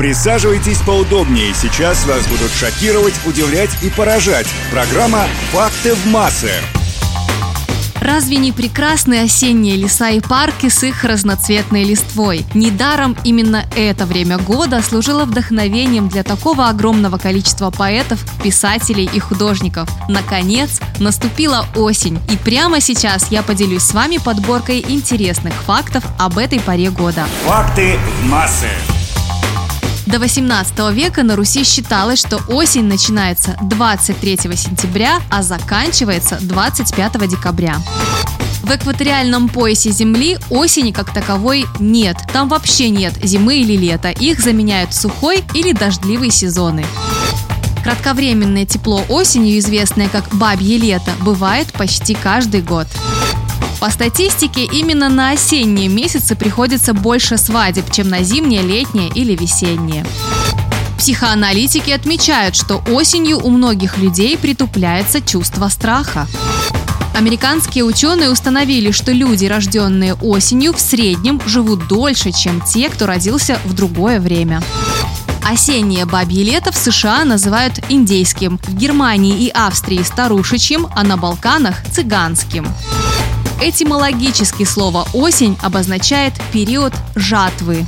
Присаживайтесь поудобнее. Сейчас вас будут шокировать, удивлять и поражать. Программа «Факты в массы». Разве не прекрасны осенние леса и парки с их разноцветной листвой? Недаром именно это время года служило вдохновением для такого огромного количества поэтов, писателей и художников. Наконец, наступила осень, и прямо сейчас я поделюсь с вами подборкой интересных фактов об этой поре года. Факты в массы. До 18 века на Руси считалось, что осень начинается 23 сентября, а заканчивается 25 декабря. В экваториальном поясе Земли осени как таковой нет. Там вообще нет зимы или лета. Их заменяют сухой или дождливый сезоны. Кратковременное тепло осенью, известное как бабье лето, бывает почти каждый год. По статистике, именно на осенние месяцы приходится больше свадеб, чем на зимнее, летнее или весеннее. Психоаналитики отмечают, что осенью у многих людей притупляется чувство страха. Американские ученые установили, что люди, рожденные осенью, в среднем живут дольше, чем те, кто родился в другое время. Осеннее бабье лето в США называют индейским, в Германии и Австрии – старушечьим, а на Балканах – цыганским. Этимологически слово «осень» обозначает период жатвы.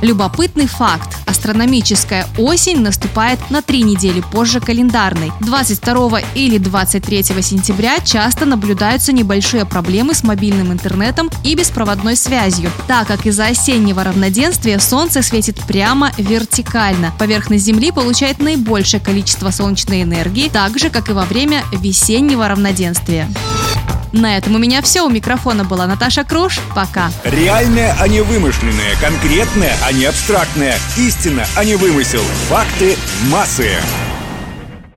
Любопытный факт. Астрономическая осень наступает на три недели позже календарной. 22 или 23 сентября часто наблюдаются небольшие проблемы с мобильным интернетом и беспроводной связью, так как из-за осеннего равноденствия Солнце светит прямо вертикально. Поверхность Земли получает наибольшее количество солнечной энергии, так же, как и во время весеннего равноденствия. На этом у меня все. У микрофона была Наташа Круш. Пока. Реальное, а не вымышленное. Конкретное, а не абстрактное. Истина, а не вымысел. Факты массы.